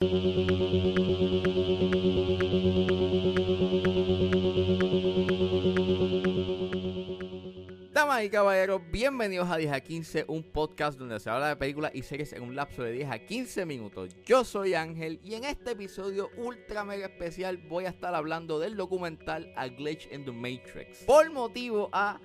Damas y caballeros, bienvenidos a 10 a 15, un podcast donde se habla de películas y series en un lapso de 10 a 15 minutos. Yo soy Ángel y en este episodio ultra mega especial voy a estar hablando del documental A Glitch in the Matrix. Por motivo a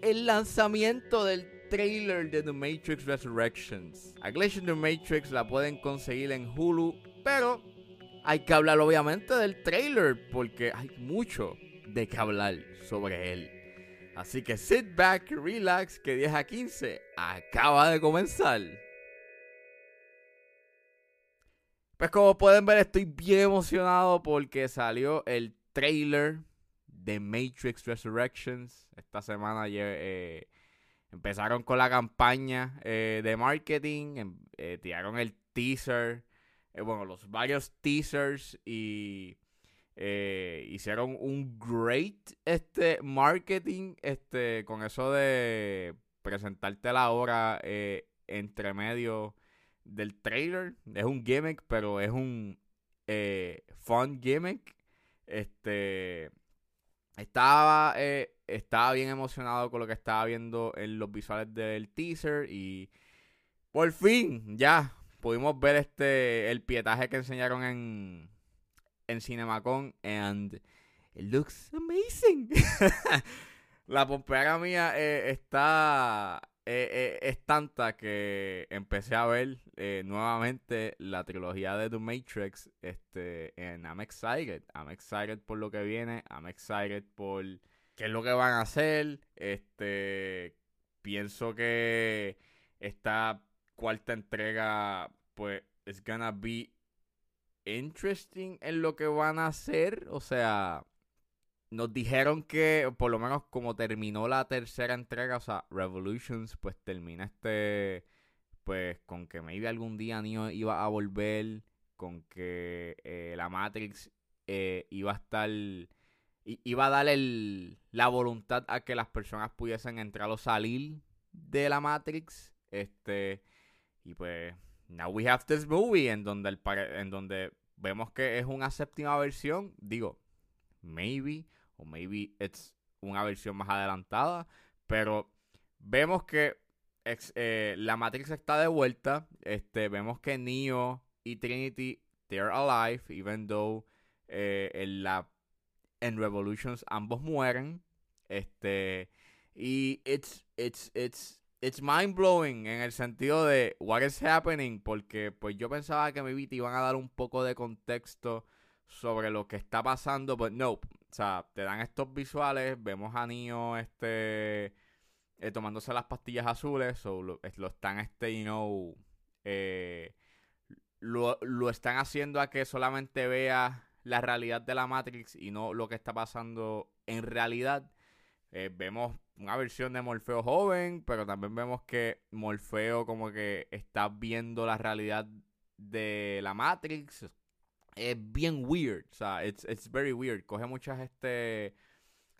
el lanzamiento del trailer de The Matrix Resurrections. A Glitch in the Matrix la pueden conseguir en Hulu, pero hay que hablar obviamente del trailer porque hay mucho de qué hablar sobre él. Así que sit back, relax, que 10 a 15 acaba de comenzar. Pues como pueden ver estoy bien emocionado porque salió el trailer de Matrix Resurrections. Esta semana eh, empezaron con la campaña eh, de marketing, em, eh, tiraron el teaser, bueno, los varios teasers y eh, hicieron un great este, marketing este, con eso de presentarte la hora eh, entre medio del trailer. Es un gimmick, pero es un eh, fun gimmick. Este estaba, estaba bien emocionado con lo que estaba viendo en los visuales del teaser y por fin ya pudimos ver este el pietaje que enseñaron en en CinemaCon and it looks amazing. la pompera mía eh, está eh, eh, es tanta que empecé a ver nuevamente la trilogía de The Matrix este en I'm excited I'm excited por lo que viene I'm excited por qué es lo que van a hacer este pienso que esta cuarta entrega pues es gonna be interesting en lo que van a hacer. O sea, nos dijeron que, por lo menos como terminó la tercera entrega, o sea, Revolutions, pues termina este, pues con que maybe algún día Neo iba a volver, con que eh, la Matrix eh, iba a estar, iba a dar la voluntad a que las personas pudiesen entrar o salir de la Matrix. Este, y pues now we have this movie en donde, el, en donde vemos que es una séptima versión. Digo, maybe, o maybe it's una versión más adelantada. Pero vemos que eh, la Matrix está de vuelta. Este, vemos que Neo y Trinity, they're alive, even though eh, en, la, en Revolutions ambos mueren. Este, y it's, it's, it's it's mind blowing en el sentido de what is happening, porque pues yo pensaba que mi te iban a dar un poco de contexto sobre lo que está pasando, pero no, o sea, te dan estos visuales, vemos a Neo este eh, tomándose las pastillas azules, o lo, están este, you know, eh, lo, lo están haciendo a que solamente vea la realidad de la Matrix y no lo que está pasando en realidad. Eh, vemos una versión de Morfeo joven, pero también vemos que Morfeo como que está viendo la realidad de la Matrix. Es bien weird, o sea, it's, it's very weird. Coge muchas este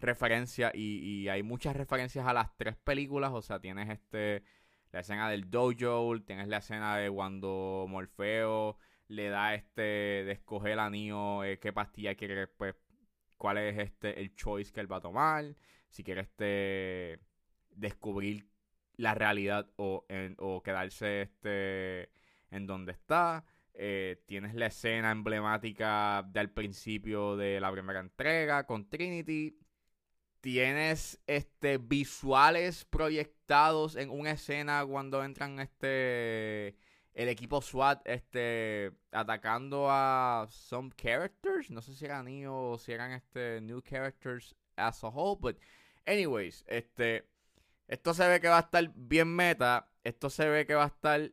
referencias y, hay muchas referencias a las tres películas, o sea, tienes este la escena del dojo, tienes la escena de cuando Morfeo le da este de escoger a Neo eh, qué pastilla quiere, pues cuál es este el choice que él va a tomar si quiere este, descubrir la realidad o, o quedarse este, en donde está. Eh, tienes la escena emblemática del principio de la primera entrega con Trinity. Tienes este visuales proyectados en una escena cuando entran este el equipo SWAT este atacando a some characters, no sé si eran Neo si eran este new characters as a whole, but anyways, este esto se ve que va a estar bien meta, esto se ve que va a estar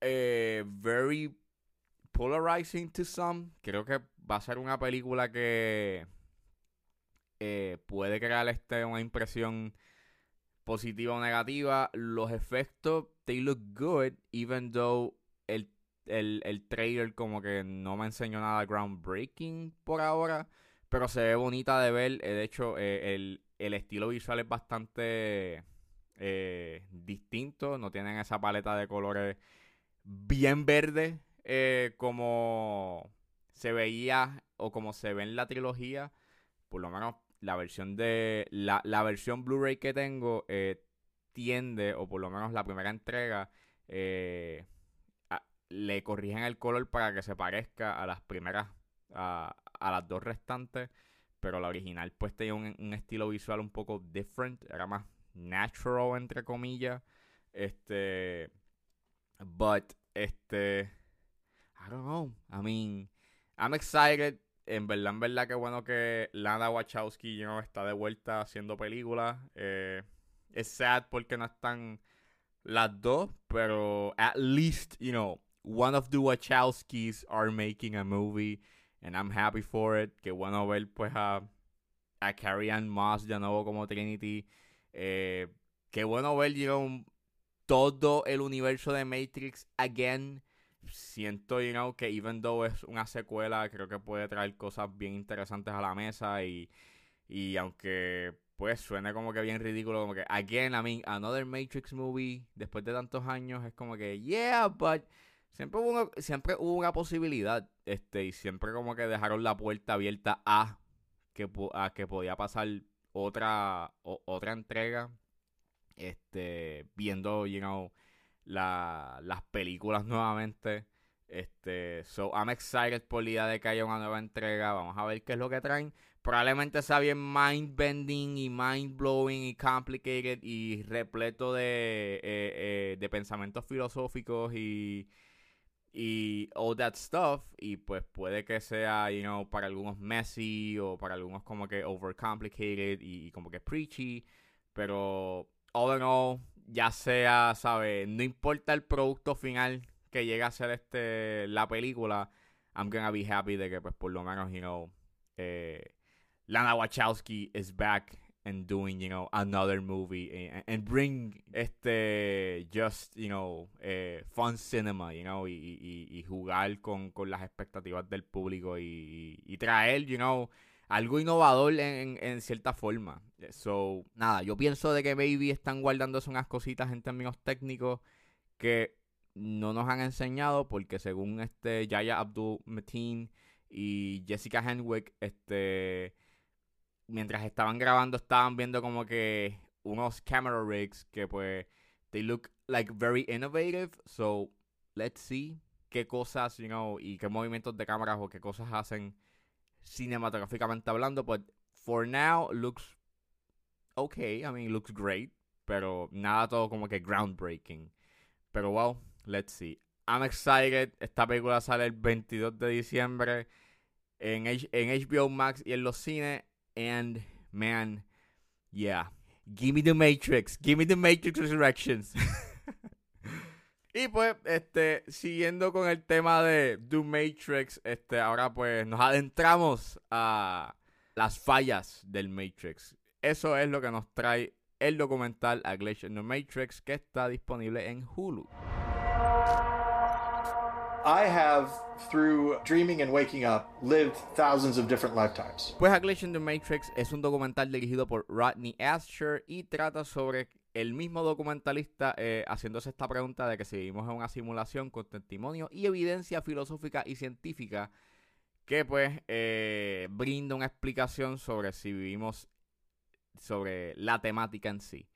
eh, very polarizing to some. Creo que va a ser una película que eh, puede crear este, una impresión positiva o negativa. Los efectos, they look good, even though el, el, el trailer como que no me enseñó nada groundbreaking por ahora pero se ve bonita de ver. De hecho, eh, el, estilo visual es bastante eh, distinto. No tienen esa paleta de colores bien verde. eh, como se veía o como se ve en la trilogía, por lo menos la versión de la, la versión Blu-ray que tengo eh, tiende, o por lo menos la primera entrega, eh, le corrigen el color para que se parezca a las primeras, a, las dos restantes, pero la original pues tenía un, un, estilo visual un poco different, era más natural entre comillas, este, but, este, I don't know, I mean, I'm excited, en verdad, en verdad, que bueno que Lana Wachowski you está de vuelta haciendo películas. Eh, es sad porque no están las dos, pero at least, you know, one of the Wachowskis are making a movie, and I'm happy for it. Qué bueno ver, pues, a, a Carrie Ann Moss de nuevo como Trinity. Eh, qué bueno ver, you know, todo el universo de Matrix again siento, you know, que even though es una secuela, creo que puede traer cosas bien interesantes a la mesa y, y aunque pues suene como que bien ridículo, como que, again, I mean, another Matrix movie, después de tantos años, es como que, yeah, but siempre hubo una, siempre hubo una posibilidad, este, y siempre como que dejaron la puerta abierta a que, a que podía pasar otra, otra entrega, este, viendo, you know, la, las películas nuevamente. Este, so I'm excited por la idea de que haya una nueva entrega. Vamos a ver qué es lo que traen. Probablemente sea bien mind bending y mind blowing y complicated y repleto de, eh, eh, de pensamientos filosóficos y, y all that stuff. Y pues puede que sea, you know, para algunos messy o para algunos como que overcomplicated y, y como que preachy. Pero all in all, ya sea, ¿sabes? No importa el producto final que llegue a ser este la película, I'm gonna be happy de que, pues, por lo menos, you know, eh, Lana Wachowski is back and doing, you know, another movie and, bring este, just, you know, eh, fun cinema, you know, y, y, y jugar con, con, las expectativas del público y, y traer, you know, algo innovador en, cierta forma. So, nada, yo pienso de que maybe están guardándose unas cositas en términos técnicos que no nos han enseñado porque según este Yaya Abdul Mateen y Jessica Henwick, este mientras estaban grabando estaban viendo como que unos camera rigs que pues they look like very innovative, so let's see qué cosas, you know, y qué movimientos de cámaras o qué cosas hacen cinematográficamente hablando, but for now looks okay. I mean, looks great. Pero nada todo como que groundbreaking. Pero well, let's see. I'm excited. Esta película sale el 22 de diciembre en, en HBO Max y en los cines. And man, yeah. Give me the Matrix. Give me the Matrix Resurrections. Y pues, este, siguiendo con el tema de Doom Matrix, este, ahora pues nos adentramos a las fallas del Matrix. Eso es lo que nos trae el documental A Glacier in the Matrix que está disponible en Hulu. I have, through dreaming and waking up, lived thousands of different lifetimes. Pues A Glitch in the Matrix es un documental dirigido por Rodney Asher y trata sobre el mismo documentalista eh, haciéndose esta pregunta de que si vivimos en una simulación con testimonio y evidencia filosófica y científica que pues eh, brinda una explicación sobre si vivimos sobre la temática en sí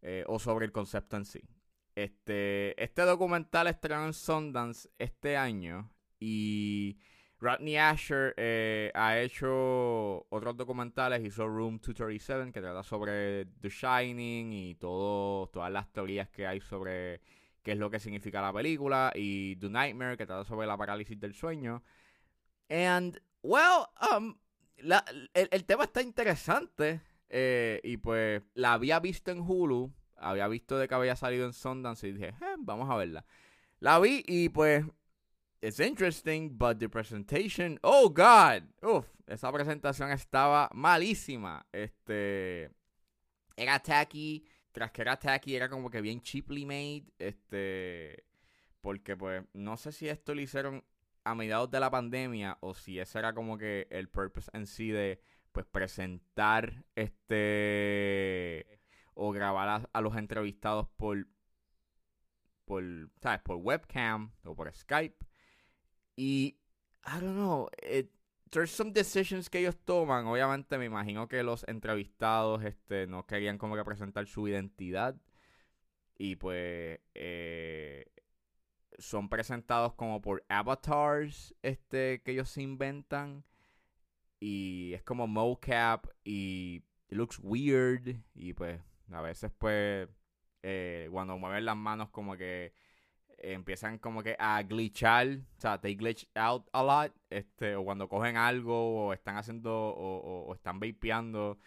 eh, o sobre el concepto en sí. Este, este documental estrenó en Sundance este año y Rodney Asher eh, ha hecho otros documentales, hizo Room 237 que trata sobre The Shining y todo, todas las teorías que hay sobre qué es lo que significa la película y The Nightmare que trata sobre la parálisis del sueño. And, well, um, el, tema está interesante eh, y pues la había visto en Hulu, había visto de que había salido en Sundance y dije, eh, vamos a verla. La vi y pues it's interesting, but the presentation, oh God, uf, esa presentación estaba malísima. Este, era tacky, tras que era tacky, era como que bien cheaply made, este, porque pues no sé si esto lo hicieron a mediados de la pandemia o si ese era como que el purpose en sí de pues presentar este o grabar a, a los entrevistados por por, ¿sabes? por webcam o por Skype Y, I don't know, it, there's some decisions que ellos toman. Obviamente me imagino que los entrevistados este, no querían como que presentar su identidad. Y pues eh, son presentados como por avatars este, que ellos se inventan. Y es como mocap y looks weird. Y pues a veces pues eh, cuando mueven las manos como que empiezan como que a glitchar, o sea, they glitch out a lot, este, o cuando cogen algo, o están haciendo, o, están vapeando,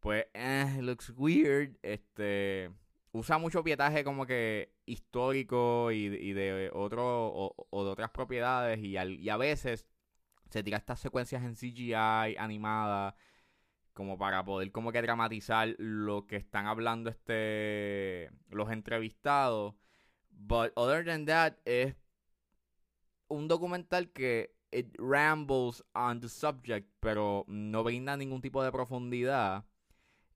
pues, eh, looks weird, este, usa mucho pietaje como que histórico y, de otro, o, de otras propiedades, y, y a veces se tira estas secuencias en CGI animadas, como para poder como que dramatizar lo que están hablando este los entrevistados But other than that, es un documental que it rambles on the subject, pero no brinda ningún tipo de profundidad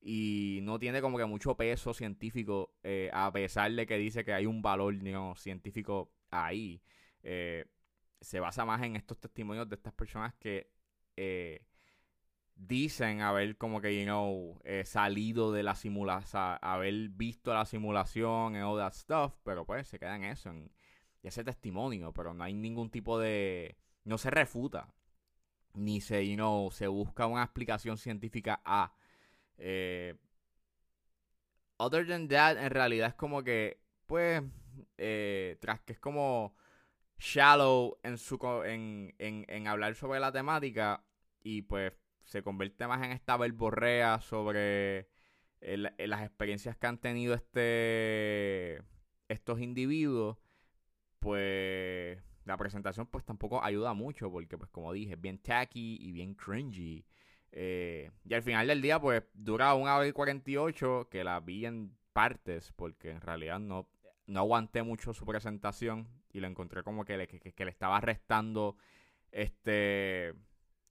y no tiene como que mucho peso científico, eh, a pesar de que dice que hay un valor científico ahí. Eh, se basa más en estos testimonios de estas personas que eh, dicen haber como que, you know, eh, salido de la simulación, haber visto la simulación y all that stuff, pero pues se queda en eso, en ese testimonio, pero no hay ningún tipo de, no se refuta, ni se, you know, se busca una explicación científica a. Eh, other than that, en realidad es como que, pues, eh, tras que es como shallow en su en, en, en hablar sobre la temática y pues se convierte más en esta verborrea sobre las experiencias que han tenido este estos individuos, pues la presentación pues tampoco ayuda mucho porque pues como dije, es bien tacky y bien cringy. Eh, y al final del día pues dura una hora y 48 que la vi en partes porque en realidad no, no aguanté mucho su presentación y lo encontré como que le, que, le estaba restando este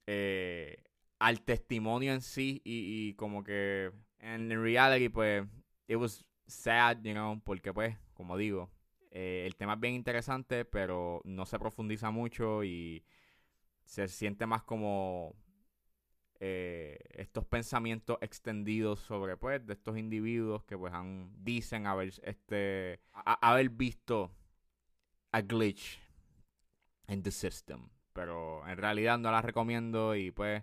eh, al testimonio en sí y, como que en reality pues it was sad, you know, porque pues, como digo, eh, el tema es bien interesante, pero no se profundiza mucho y se siente más como eh, estos pensamientos extendidos sobre pues de estos individuos que pues han dicen haber este haber visto a glitch in the system. Pero en realidad no la recomiendo y pues